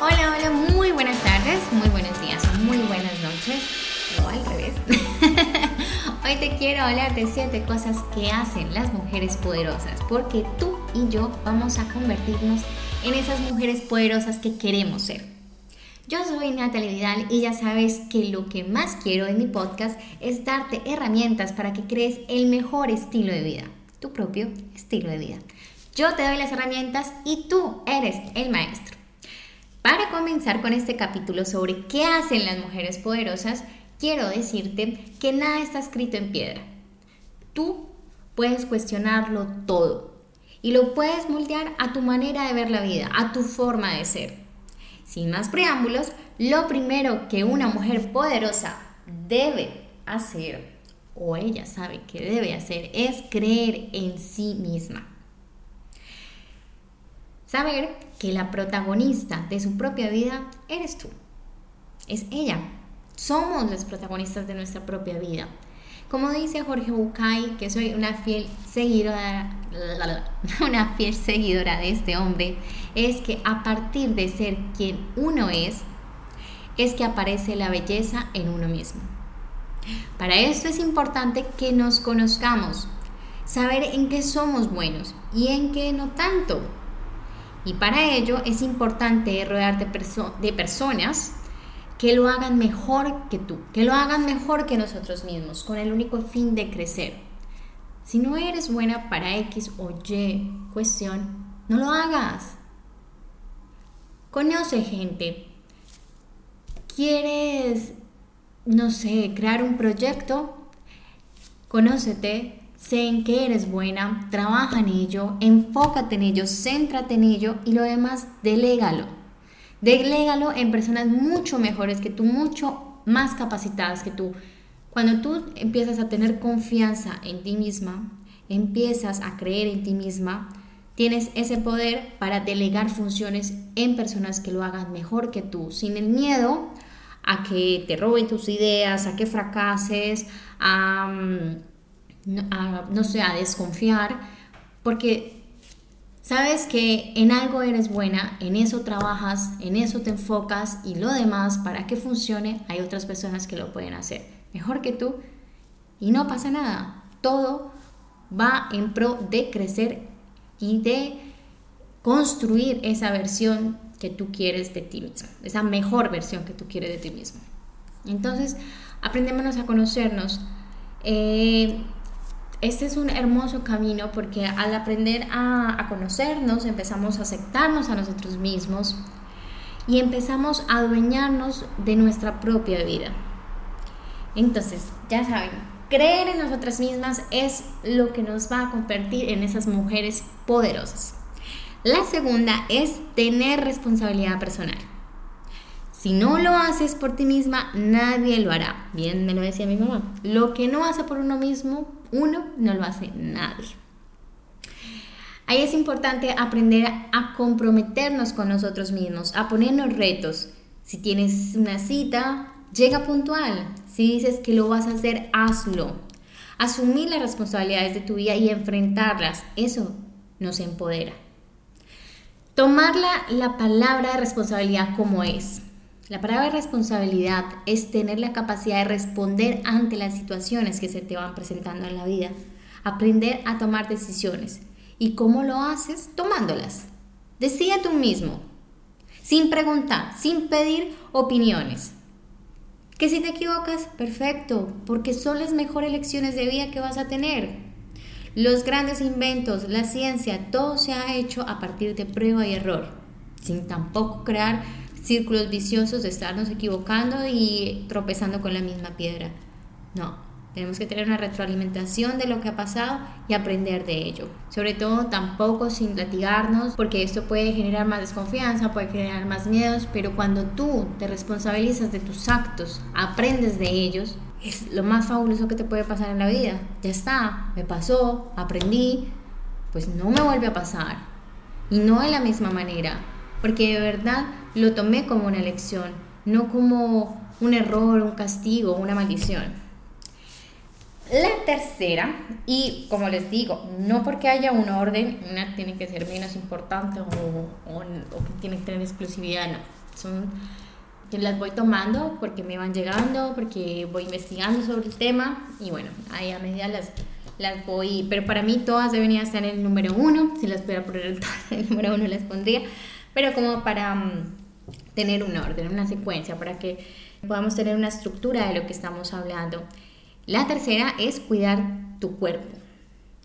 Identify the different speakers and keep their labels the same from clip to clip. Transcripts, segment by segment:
Speaker 1: Hola, hola, muy buenas tardes, muy buenos días muy buenas noches, o al revés. Hoy te quiero hablar de siete cosas que hacen las mujeres poderosas, porque tú y yo vamos a convertirnos en esas mujeres poderosas que queremos ser. Yo soy Natalie Vidal y ya sabes que lo que más quiero en mi podcast es darte herramientas para que crees el mejor estilo de vida, tu propio estilo de vida. Yo te doy las herramientas y tú eres el maestro. Para comenzar con este capítulo sobre qué hacen las mujeres poderosas, quiero decirte que nada está escrito en piedra. Tú puedes cuestionarlo todo y lo puedes moldear a tu manera de ver la vida, a tu forma de ser. Sin más preámbulos, lo primero que una mujer poderosa debe hacer, o ella sabe que debe hacer, es creer en sí misma. Saber que la protagonista de su propia vida eres tú. Es ella. Somos las protagonistas de nuestra propia vida. Como dice Jorge Bucay, que soy una fiel seguidora, una fiel seguidora de este hombre, es que a partir de ser quien uno es, es que aparece la belleza en uno mismo. Para esto es importante que nos conozcamos, saber en qué somos buenos y en qué no tanto y para ello es importante rodearte de personas que lo hagan mejor que tú, que lo hagan mejor que nosotros mismos, con el único fin de crecer. Si no eres buena para X o Y cuestión, no lo hagas. Conoce gente. ¿Quieres, no sé, crear un proyecto? Conócete, sé en qué eres buena, trabaja en ello, enfócate en ello, céntrate en ello y lo demás, delégalo. Delégalo en personas mucho mejores que tú, mucho más capacitadas que tú. Cuando tú empiezas a tener confianza en ti misma, empiezas a creer en ti misma, tienes ese poder para delegar funciones en personas que lo hagan mejor que tú, sin el miedo a que te roben tus ideas, a que fracases, a no sé, a desconfiar, porque sabes que en algo eres buena, en eso trabajas, en eso te enfocas y lo demás, para que funcione, hay otras personas que lo pueden hacer mejor que tú y no pasa nada. Todo va en pro de crecer y de construir esa versión que tú quieres de ti mismo, esa mejor versión que tú quieres de ti mismo. Entonces, aprendémonos a conocernos. Eh, este es un hermoso camino porque al aprender a, conocernos empezamos a aceptarnos a nosotros mismos y empezamos a adueñarnos de nuestra propia vida. Entonces, ya saben, creer en nosotras mismas es lo que nos va a convertir en esas mujeres poderosas. La segunda es tener responsabilidad personal. Si no lo haces por ti misma, nadie lo hará. Bien, me lo decía mi mamá. Lo que no hace por uno mismo, uno no lo hace nadie. Ahí es importante aprender a comprometernos con nosotros mismos, a ponernos retos. Si tienes una cita, llega puntual. Si dices que lo vas a hacer, hazlo. Asumir las responsabilidades de tu vida y enfrentarlas, eso nos empodera. Tomar la palabra de responsabilidad como es. La palabra responsabilidad es tener la capacidad de responder ante las situaciones que se te van presentando en la vida. Aprender a tomar decisiones. ¿Y cómo lo haces? Tomándolas. Decide tú mismo, sin preguntar, sin pedir opiniones. Que si te equivocas, perfecto, porque son las mejores lecciones de vida que vas a tener. Los grandes inventos, la ciencia, todo se ha hecho a partir de prueba y error, sin tampoco crear círculos viciosos de estarnos equivocando y tropezando con la misma piedra. No, tenemos que tener una retroalimentación de lo que ha pasado y aprender de ello. Sobre todo tampoco sin latigarnos, porque esto puede generar más desconfianza, puede generar más miedos, pero cuando tú te responsabilizas de tus actos, aprendes de ellos, es lo más fabuloso que te puede pasar en la vida. Ya está, me pasó, aprendí, pues no me vuelve a pasar. Y no de la misma manera, porque de verdad lo tomé como una lección, no como un error, un castigo, una maldición. La tercera, y como les digo, no porque haya un orden, una tiene que ser menos importante o, o, que tiene que tener exclusividad, no. son las voy tomando porque me van llegando, porque voy investigando sobre el tema y bueno, ahí a medida las, las voy, pero para mí todas deberían estar en el número uno, si las pudiera poner en el número uno las pondría, pero como para mm, tener un orden, una secuencia, para que podamos tener una estructura de lo que estamos hablando. La tercera es cuidar tu cuerpo.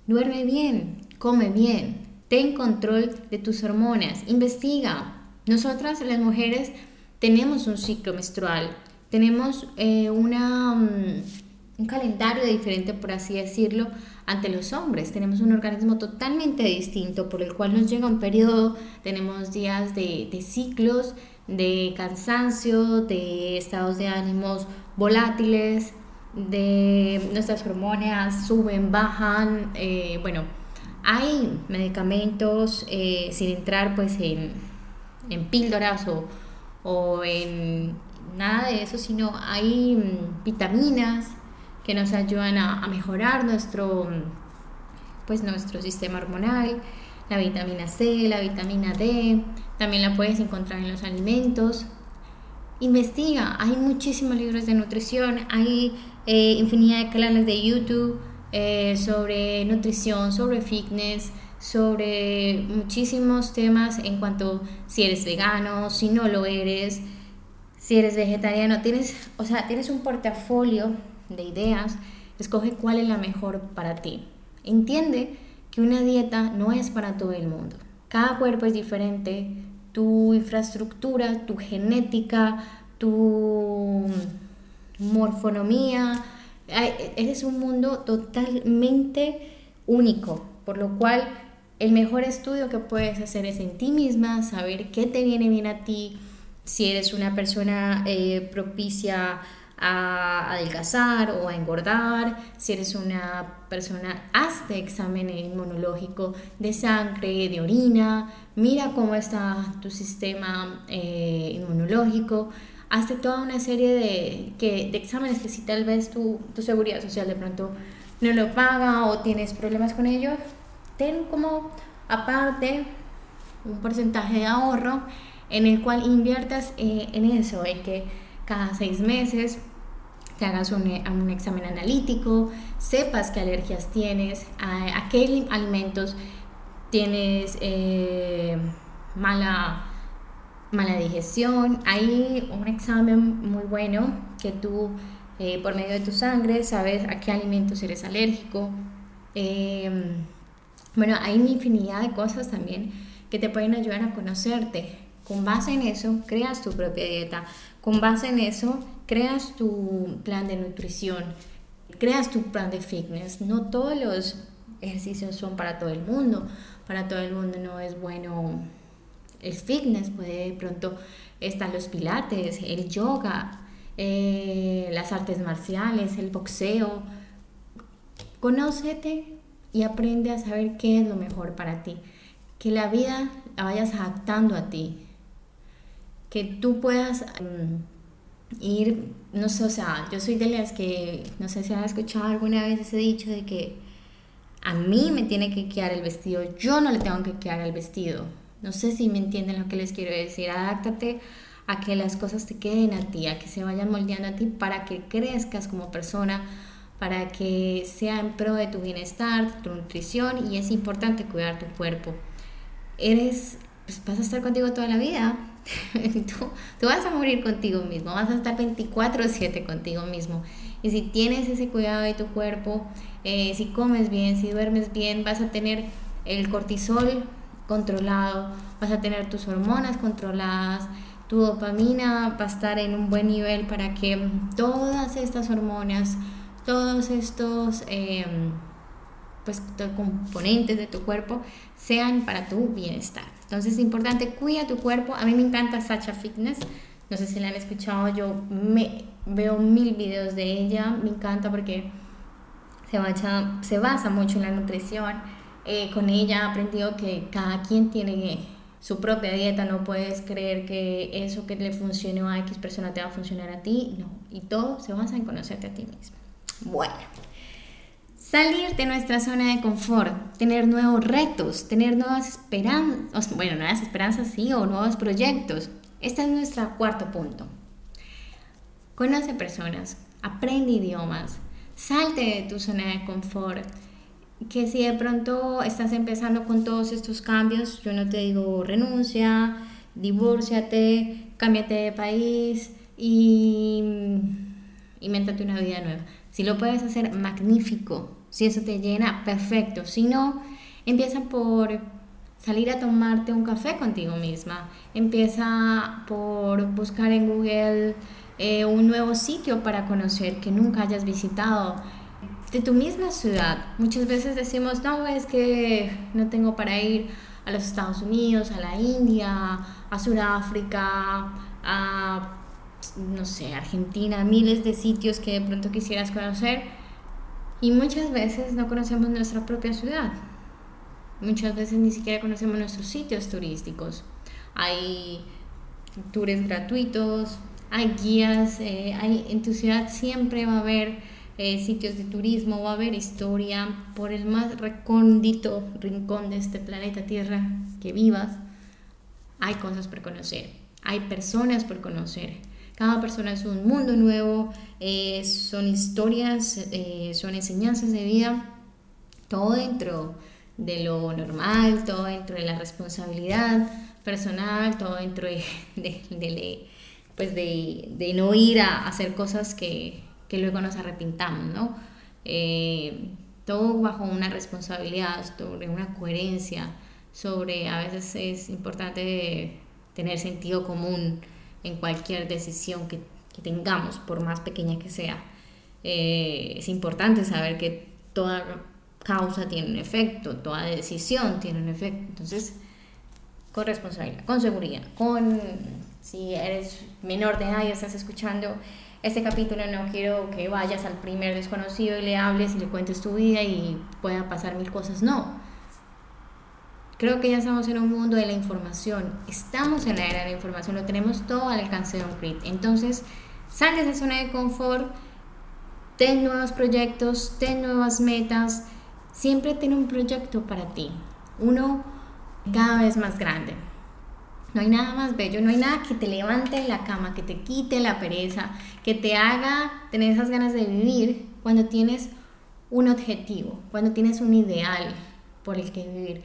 Speaker 1: Duerme bien, come bien, ten control de tus hormonas, investiga. Nosotras las mujeres tenemos un ciclo menstrual, tenemos eh, una, mm, un calendario diferente, por así decirlo, ante los hombres. Tenemos un organismo totalmente distinto por el cual nos llega un periodo, tenemos días de, de ciclos, de cansancio, de estados de ánimos volátiles, de nuestras hormonas suben, bajan, eh, bueno, hay medicamentos eh, sin entrar pues en, en píldoras o o en nada de eso, sino hay mm, vitaminas que nos ayudan a, mejorar nuestro, pues nuestro sistema hormonal, la vitamina C, la vitamina D, también la puedes encontrar en los alimentos. Investiga, hay muchísimos libros de nutrición, hay eh, infinidad de canales de YouTube eh, sobre nutrición, sobre fitness, sobre muchísimos temas en cuanto si eres vegano, si no lo eres, si eres vegetariano, tienes, o sea, tienes un portafolio de ideas, escoge cuál es la mejor para ti. Entiende que una dieta no es para todo el mundo. Cada cuerpo es diferente, tu infraestructura, tu genética, tu morfonomía, eres un mundo totalmente único, por lo cual el mejor estudio que puedes hacer es en ti misma, saber qué te viene bien a ti, si eres una persona eh, propicia a adelgazar o a engordar, si eres una persona, hazte examen inmunológico de sangre, de orina, mira cómo está tu sistema eh, inmunológico, hazte toda una serie de, que, de exámenes que si tal vez tu, tu seguridad social de pronto no lo paga o tienes problemas con ello, ten como aparte un porcentaje de ahorro en el cual inviertas eh, en eso, en que cada seis meses te hagas un, un examen analítico, sepas qué alergias tienes, a, qué alimentos tienes eh, mala, mala digestión. Hay un examen muy bueno que tú, eh, por medio de tu sangre, sabes a qué alimentos eres alérgico. Bueno, hay una infinidad de cosas también que te pueden ayudar a conocerte. Con base en eso, creas tu propia dieta. Con base en eso, creas tu plan de nutrición. Creas tu plan de fitness. No todos los ejercicios son para todo el mundo. Para todo el mundo no es bueno el fitness. Puede de pronto están los pilates, el yoga, eh, las artes marciales, el boxeo. Conócete, y aprende a saber qué es lo mejor para ti. Que la vida la vayas adaptando a ti. Que tú puedas mm, ir, no sé, o sea, yo soy de las que, no sé si han escuchado alguna vez ese dicho de que a mí me tiene que quedar el vestido, yo no le tengo que quedar el vestido. No sé si me entienden lo que les quiero decir. Adáptate a que las cosas te queden a ti, a que se vayan moldeando a ti para que crezcas como persona, para que sea en pro de tu bienestar, tu nutrición y es importante cuidar tu cuerpo. Eres, pues vas a estar contigo toda la vida. tú, tú vas a morir contigo mismo, vas a estar 24/7 contigo mismo. Y si tienes ese cuidado de tu cuerpo, eh, si comes bien, si duermes bien, vas a tener el cortisol controlado, vas a tener tus hormonas controladas, tu dopamina va a estar en un buen nivel para que todas estas hormonas todos estos em, pues, componentes de tu cuerpo sean para tu bienestar. Entonces es importante, cuida tu cuerpo. A mí me encanta Sacha Fitness. No sé si la han escuchado, yo me veo mil videos de ella. Me encanta porque se, basa, se basa mucho en la nutrición. Eh, con ella he aprendido que cada quien tiene su propia dieta, no puedes creer que eso que le funcione a X persona te va a funcionar a ti, no, y todo se basa en conocerte a ti mismo. Bueno, salir de nuestra zona de confort, tener nuevos retos, tener nuevas esperanzas, bueno, nuevas esperanzas sí, o nuevos proyectos. Este es nuestro cuarto punto. Conoce personas, aprende idiomas, salte de tu zona de confort. Que si de pronto estás empezando con todos estos cambios, yo no te digo renuncia, divórciate, cámbiate de país y invéntate una vida nueva. Si lo puedes hacer, magnífico. Si eso te llena, perfecto. Si no, empieza por salir a tomarte un café contigo misma. Empieza por buscar en Google eh, un nuevo sitio para conocer que nunca hayas visitado de tu misma ciudad. Muchas veces decimos, no, es que no tengo para ir a los Estados Unidos, a la India, a Sudáfrica, a, no sé, Argentina, miles de sitios que de pronto quisieras conocer. Y muchas veces no conocemos nuestra propia ciudad. Muchas veces ni siquiera conocemos nuestros sitios turísticos. Hay tours gratuitos, hay guías, eh, hay, en tu ciudad siempre va a haber eh, sitios de turismo, va a haber historia por el más recóndito rincón de este planeta Tierra que vivas. Hay cosas por conocer, hay personas por conocer. Cada persona es un mundo nuevo, eh, son historias, son enseñanzas de vida, todo dentro de lo normal, todo dentro de la responsabilidad personal, todo dentro de, de pues de, no ir a hacer cosas que, luego nos arrepintamos, ¿no? Eh, todo bajo una responsabilidad, sobre una coherencia, sobre a veces es importante tener sentido común en cualquier decisión que, tengamos, por más pequeña que sea. Eh, es importante saber que toda causa tiene un efecto, toda decisión tiene un efecto. Entonces, con responsabilidad, con seguridad, con si eres menor de edad y estás escuchando este capítulo, no quiero que vayas al primer desconocido y le hables y le cuentes tu vida y pueda pasar mil cosas. No. Creo que ya estamos en un mundo de la información. Estamos en la era de la información. Lo tenemos todo al alcance de un clic. Entonces, sal de esa zona de confort. Ten nuevos proyectos, ten nuevas metas. Siempre ten un proyecto para ti. Uno cada vez más grande. No hay nada más bello, no hay nada que te levante en la cama, que te quite la pereza, que te haga tener esas ganas de vivir cuando tienes un objetivo, cuando tienes un ideal por el que vivir,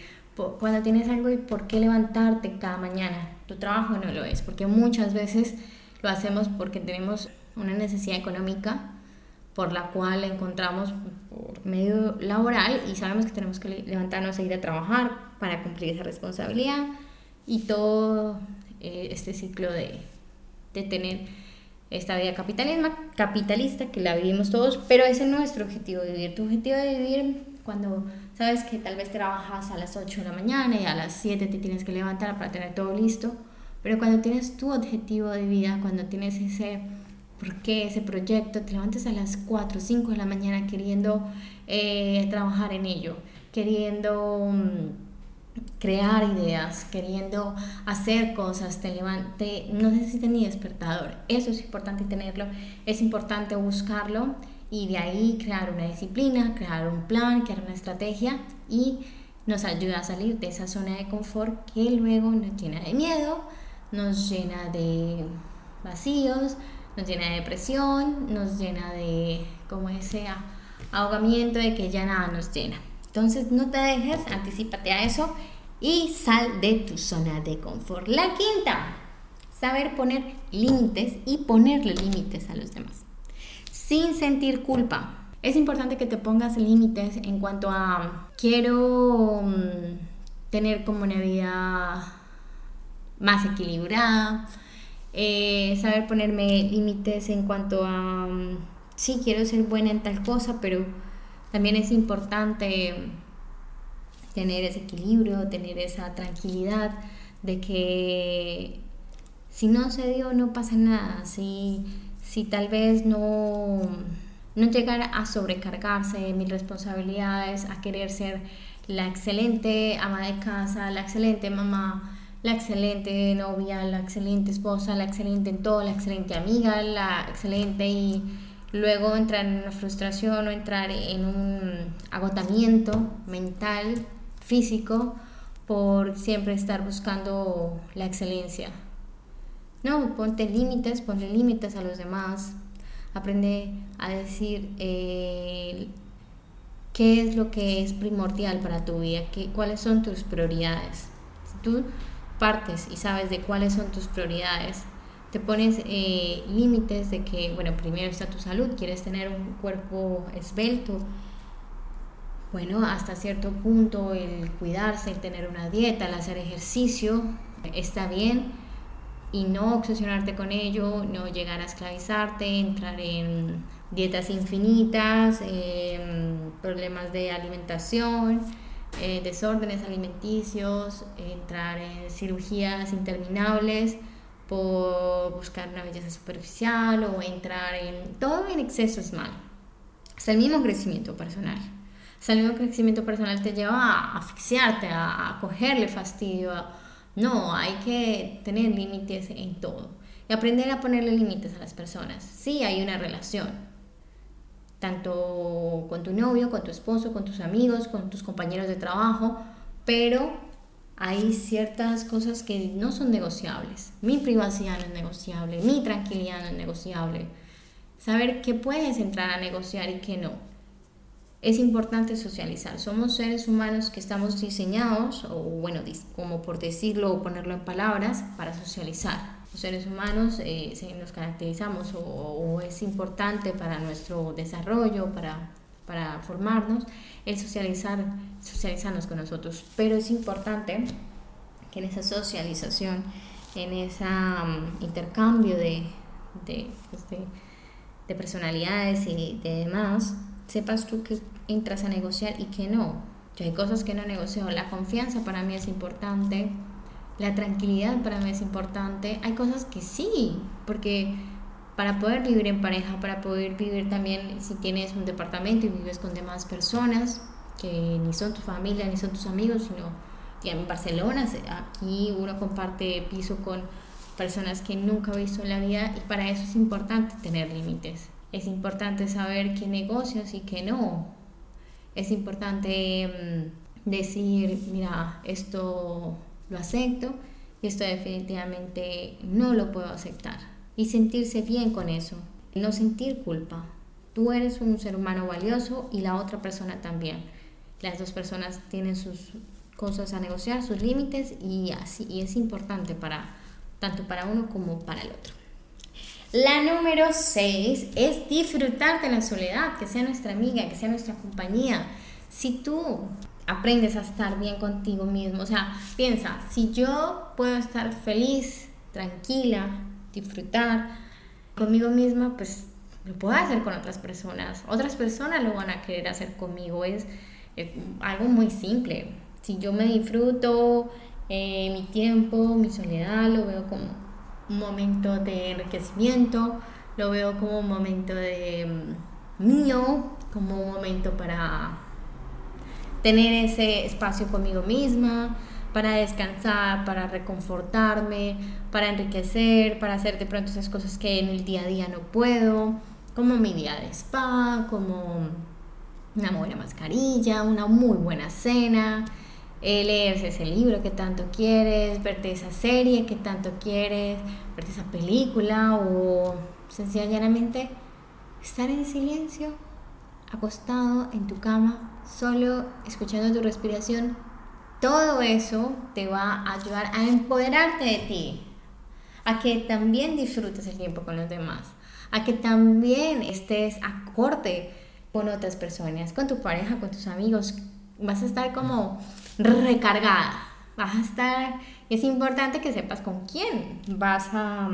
Speaker 1: cuando tienes algo y por qué levantarte cada mañana. Tu trabajo no lo es, porque muchas veces lo hacemos porque tenemos una necesidad económica por la cual encontramos por medio laboral y sabemos que tenemos que levantarnos e ir a trabajar para cumplir esa responsabilidad y todo eh, este ciclo de, de, tener esta vida capitalismo, capitalista que la vivimos todos, pero ese es nuestro objetivo de vivir. Tu objetivo de vivir cuando sabes que tal vez trabajas a las 8 de la mañana y a las 7 te tienes que levantar para tener todo listo, pero cuando tienes tu objetivo de vida, cuando tienes ese por qué ese proyecto, te levantes a las 4 o 5 de la mañana queriendo eh, trabajar en ello, queriendo... Mm, crear ideas, queriendo hacer cosas, te levante, no necesitas ni despertador. Eso es importante tenerlo, es importante buscarlo y de ahí crear una disciplina, crear un plan, crear una estrategia y nos ayuda a salir de esa zona de confort que luego nos llena de miedo, nos llena de vacíos, nos llena de depresión, nos llena de como ese ahogamiento de que ya nada nos llena. Entonces no te dejes, anticipate a eso y sal de tu zona de confort. La quinta, saber poner límites y ponerle límites a los demás, sin sentir culpa. Es importante que te pongas límites en cuanto a quiero mm, tener como una vida más equilibrada, eh, saber ponerme límites en cuanto a mm, sí quiero ser buena en tal cosa, pero también es importante tener ese equilibrio, tener esa tranquilidad de que si no se dio no pasa nada, si tal vez no, no llegar a sobrecargarse de mis responsabilidades, a querer ser la excelente ama de casa, la excelente mamá, la excelente novia, la excelente esposa, la excelente en todo, la excelente amiga, la excelente y luego entrar en una frustración o entrar en un agotamiento mental físico por siempre estar buscando la excelencia. No, ponte límites, ponle límites a los demás. Aprende a decir eh, qué es lo que es primordial para tu vida, qué, cuáles son tus prioridades. Si tú partes y sabes de cuáles son tus prioridades, te pones eh, límites de que, bueno, primero está tu salud, quieres tener un cuerpo esbelto, bueno, hasta cierto punto el cuidarse, el tener una dieta, el hacer ejercicio, está bien y no obsesionarte con ello, no llegar a esclavizarte, entrar en dietas infinitas, em, problemas de alimentación, eh, desórdenes alimenticios, entrar en cirugías interminables por buscar una belleza superficial o entrar en... Todo en exceso es malo. Hasta el mismo crecimiento personal. Hasta el mismo crecimiento personal te lleva a asfixiarte, a, a cogerle fastidio. No, hay que tener límites en todo. Y aprender a ponerle límites a las personas. Sí, hay una relación. Tanto con tu novio, con tu esposo, con tus amigos, con tus compañeros de trabajo. Pero hay ciertas cosas que no son negociables. Mi privacidad no es negociable, mi tranquilidad no es negociable. Saber qué puedes entrar a negociar y qué no. Es importante socializar. Somos seres humanos que estamos diseñados, o bueno, como por decirlo o ponerlo en palabras, para socializar. Los seres humanos eh, nos caracterizamos o es importante para nuestro desarrollo, para para formarnos, el socializar, socializarnos con nosotros. Pero es importante que en esa socialización, en ese mm, intercambio de, pues, de, de, personalidades y de demás, sepas tú que entras a negociar y que no. Yo hay cosas que no negocio. La confianza para mí es importante. La tranquilidad para mí es importante. Hay cosas que sí, porque para poder vivir en pareja, para poder vivir también si tienes un departamento y vives con demás personas que ni son tu familia ni son tus amigos, sino en Barcelona, aquí uno comparte piso con personas que nunca ha visto en la vida y para eso es importante tener límites. Es importante saber qué negocios y qué no. Es importante mm, decir, mira, esto lo acepto y esto definitivamente no lo puedo aceptar y sentirse bien con eso, no sentir culpa. Tú eres un ser humano valioso y la otra persona también. Las dos personas tienen sus cosas a negociar, sus límites y así y es importante para tanto para uno como para el otro. La número 6 es disfrutar de la soledad, que sea nuestra amiga, que sea nuestra compañía. Si tú aprendes a estar bien contigo mismo, o sea, piensa, si yo puedo estar feliz, tranquila, disfrutar conmigo misma, pues lo puedo hacer con otras personas. Otras personas lo van a querer hacer conmigo. Es, algo muy simple. Si yo me disfruto eh, mi tiempo, mi soledad, lo veo como un momento de enriquecimiento, lo veo como un momento de mm, mío, como un momento para tener ese espacio conmigo misma, para descansar, para reconfortarme, para enriquecer, para hacer de pronto esas cosas que en el día a día no puedo, como mi día de spa, como una buena mascarilla, una muy buena cena, eh, leerse ese libro que tanto quieres, verte esa serie que tanto quieres, verte esa película o sencillamente estar en silencio, acostado en tu cama, solo escuchando tu respiración todo eso te va a ayudar a empoderarte de ti, a que también disfrutes el tiempo con los demás, a que también estés acorde con otras personas, con tu pareja, con tus amigos. Vas a estar como recargada, vas a estar, es importante que sepas con quién vas a,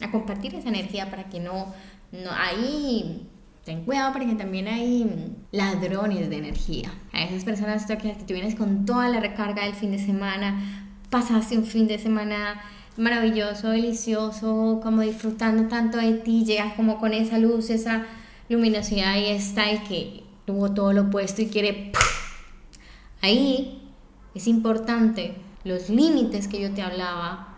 Speaker 1: a compartir esa energía para que no, no ahí ten cuidado porque también hay ladrones de energía. A esas personas que tú vienes con toda la recarga del fin de semana, pasaste un fin de semana maravilloso, delicioso, como disfrutando tanto de ti, llegas como con esa luz, esa luminosidad y está el que tuvo todo lo opuesto y quiere... Ahí es importante los límites que yo te hablaba,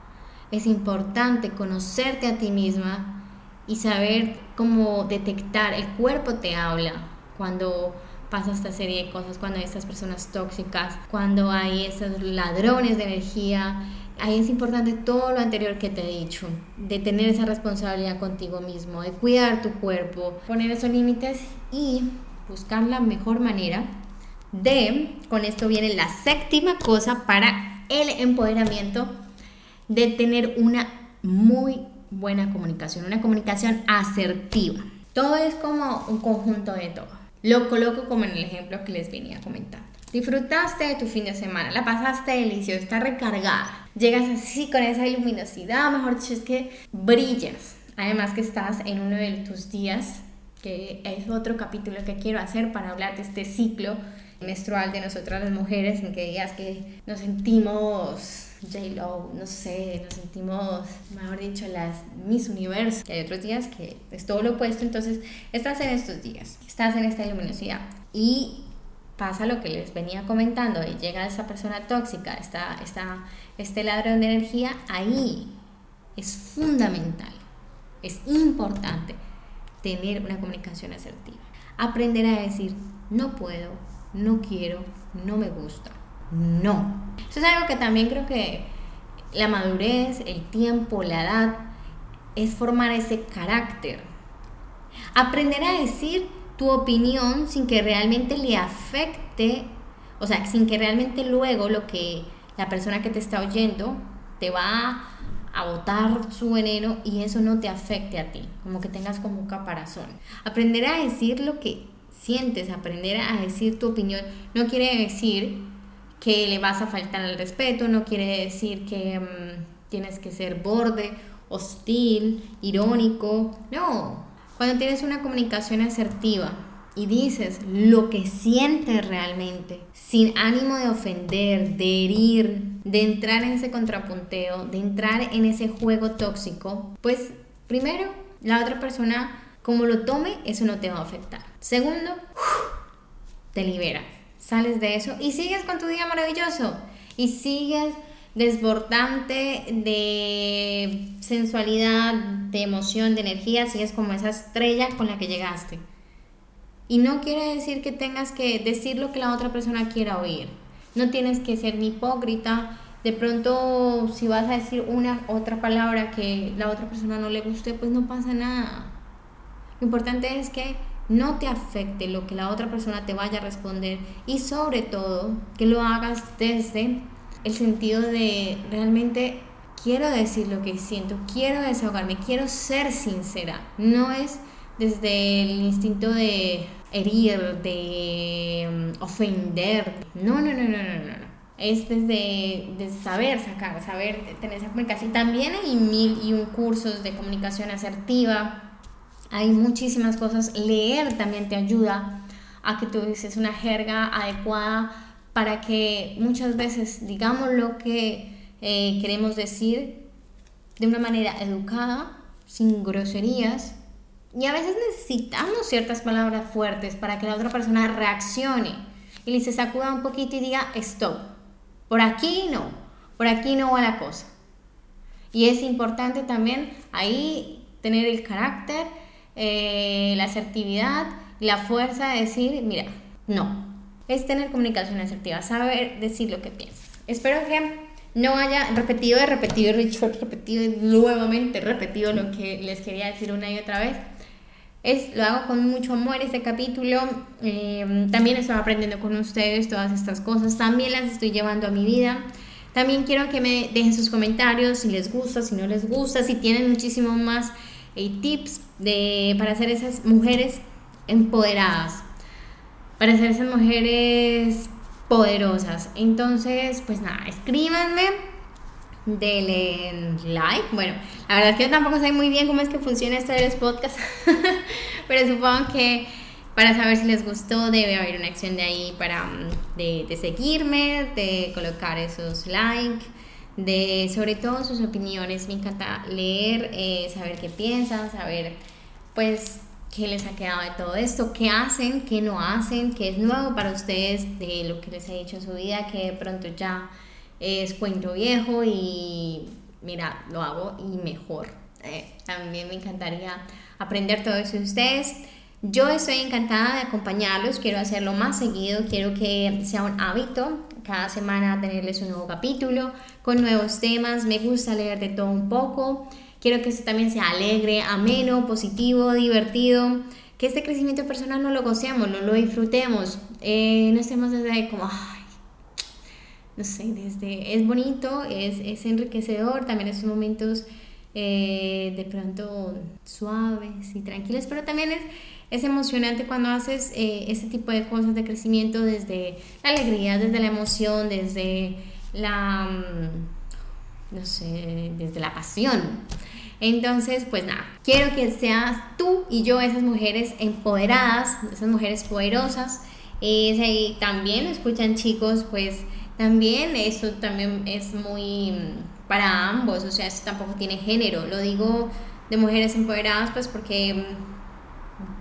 Speaker 1: es importante conocerte a ti misma y saber cómo detectar, el cuerpo te habla cuando pasa esta serie de cosas, cuando hay estas personas tóxicas, cuando hay esos ladrones de energía, ahí es importante todo lo anterior que te he dicho, de tener esa responsabilidad contigo mismo, de cuidar tu cuerpo, poner esos límites y buscar la mejor manera de, con esto viene la séptima cosa para el empoderamiento, de tener una muy buena comunicación, una comunicación asertiva. Todo es como un conjunto de todo. Lo coloco como en el ejemplo que les venía comentando. Disfrutaste de tu fin de semana, la pasaste delicioso, está recargada. Llegas así con esa luminosidad, mejor dicho, es que brillas. Además que estás en uno de tus días, que es otro capítulo que quiero hacer para hablar de este ciclo menstrual de nosotras las mujeres, en que digas que nos sentimos J-Lo, no sé, nos sentimos, mejor dicho, las Miss Universo, que hay otros días que es todo lo opuesto, entonces estás en estos días, estás en esta luminosidad y pasa lo que les venía comentando y llega esa persona tóxica, está, está este ladrón de energía, ahí es fundamental, es importante tener una comunicación asertiva. Aprender a decir, no puedo, no quiero, no me gusta, no. Eso es algo que también creo que la madurez, el tiempo, la edad, es formar ese carácter. Aprender a decir tu opinión sin que realmente le afecte, o sea, sin que realmente luego lo que la persona que te está oyendo te va a botar su veneno y eso no te afecte a ti, como que tengas como un caparazón. Aprender a decir lo que sientes, aprender a decir tu opinión, no quiere decir que le vas a faltar al respeto, no quiere decir que mm, tienes que ser borde, hostil, irónico, no, cuando tienes una comunicación asertiva y dices lo que sientes realmente, sin ánimo de ofender, de herir, de entrar en ese contrapunteo, de entrar en ese juego tóxico, pues primero la otra persona, como lo tome, eso no te va a afectar. Segundo, te libera, sales de eso y sigues con tu día maravilloso y sigues desbordante de sensualidad, de emoción, de energía, si es como esa estrella con la que llegaste. Y no quiere decir que tengas que decir lo que la otra persona quiera oír. No tienes que ser ni hipócrita. De pronto, si vas a decir una otra palabra que la otra persona no le guste, pues no pasa nada. Lo importante es que no te afecte lo que la otra persona te vaya a responder y sobre todo que lo hagas desde el sentido de realmente quiero decir lo que siento, quiero desahogarme, quiero ser sincera. No es desde el instinto de herir, de mm, ofender. No, no, no, no, no, no. Es desde, saber sacar, saber tener esa comunicación. También hay mil y un cursos de comunicación asertiva. Hay muchísimas cosas. Leer también te ayuda a que tú dices una jerga adecuada para que muchas veces digamos lo que eh, queremos decir de una manera educada, sin groserías. Y a veces necesitamos ciertas palabras fuertes para que la otra persona reaccione y le se sacuda un poquito y diga, stop, por aquí no, por aquí no va la cosa. Y es importante también ahí tener el carácter, eh, la asertividad, la fuerza de decir, mira, no, es tener comunicación asertiva, saber decir lo que piensas. Espero que no haya repetido y repetido y repetido y nuevamente repetido lo que les quería decir una y otra vez. Es, lo hago con mucho amor este capítulo. Eh, también estoy aprendiendo con ustedes todas estas cosas. También las estoy llevando a mi vida. También quiero que me dejen sus comentarios si les gusta, si no les gusta, si tienen muchísimo más eh, tips de, para ser esas mujeres empoderadas para ser esas mujeres poderosas. Entonces, pues nada, escríbanme, denle like. Bueno, la verdad es que yo tampoco sé muy bien cómo es que funciona esto de los podcasts, pero supongo que para saber si les gustó debe haber una acción de ahí para mm, de, seguirme, de colocar esos likes de sobre todo sus opiniones. Me encanta leer, eh, saber qué piensan, saber pues qué les ha quedado de todo esto, qué hacen, qué no hacen, qué es nuevo para ustedes de lo que les he dicho en su vida, que de pronto ya es cuento viejo y mira, lo hago y mejor. Eh, también me encantaría aprender todo eso de ustedes. Yo estoy encantada de acompañarlos, quiero hacerlo más seguido, quiero que sea un hábito cada semana tenerles un nuevo capítulo con nuevos temas. Me gusta leer de todo un poco. Quiero que esto también sea alegre, ameno, positivo, divertido. Que este crecimiento personal no lo gocemos, no lo disfrutemos. Eh, no estemos desde como, ay, no sé, desde, es bonito, es, es enriquecedor, también esos momentos eh, de pronto suaves y tranquilos, pero también es, es emocionante cuando haces eh, este tipo de cosas de crecimiento desde la alegría, desde la emoción, desde la, mm, no sé, desde la pasión. Entonces, pues nada, quiero que seas tú y yo esas mujeres empoderadas, esas mujeres poderosas. Y si también escuchan chicos, pues también eso también es muy mm, para ambos, o sea, eso tampoco tiene género. Lo digo de mujeres empoderadas, pues porque mm,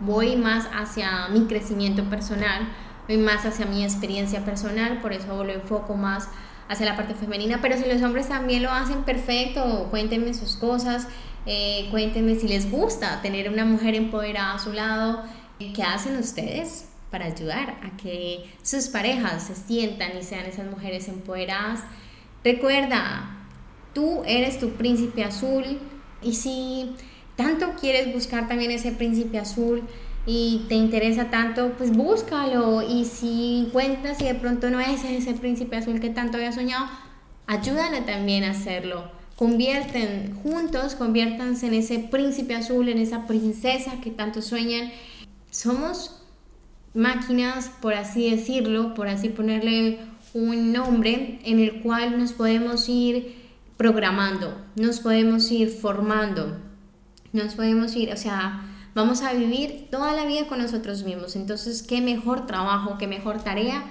Speaker 1: voy más hacia mi crecimiento personal, voy más hacia mi experiencia personal, por eso lo enfoco más hacia la parte femenina, pero si los hombres también lo hacen perfecto, cuéntenme sus cosas, eh, cuéntenme si les gusta tener una mujer empoderada a su lado. ¿Qué hacen ustedes para ayudar a que sus parejas se sientan y sean esas mujeres empoderadas? Recuerda, tú eres tu príncipe azul y si tanto quieres buscar también ese príncipe azul y te interesa tanto, pues búscalo. Y si encuentras y de pronto no es ese príncipe azul que tanto había soñado, ayúdale también a hacerlo. Convierten juntos, conviértanse en ese príncipe azul, en esa princesa que tanto sueñan. Somos máquinas, por así decirlo, por así ponerle un nombre, en el cual nos podemos ir programando, nos podemos ir formando, nos podemos ir, o sea, vamos a vivir toda la vida con nosotros mismos. Entonces, qué mejor trabajo, qué mejor tarea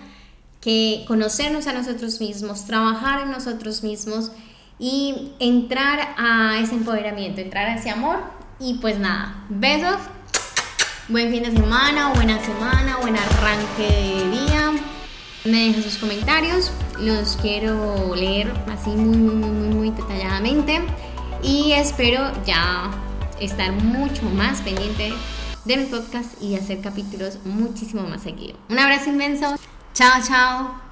Speaker 1: que conocernos a nosotros mismos, trabajar en nosotros mismos y entrar a ese empoderamiento, entrar a ese amor. Y pues nada, besos, buen fin de semana, buena semana, buen arranque de día. Me dejan sus comentarios, los quiero leer así muy, muy, muy, muy, detalladamente. Y espero ya estar mucho más pendiente de mi podcast y hacer capítulos muchísimo más seguido. Un abrazo inmenso. Chao, chao.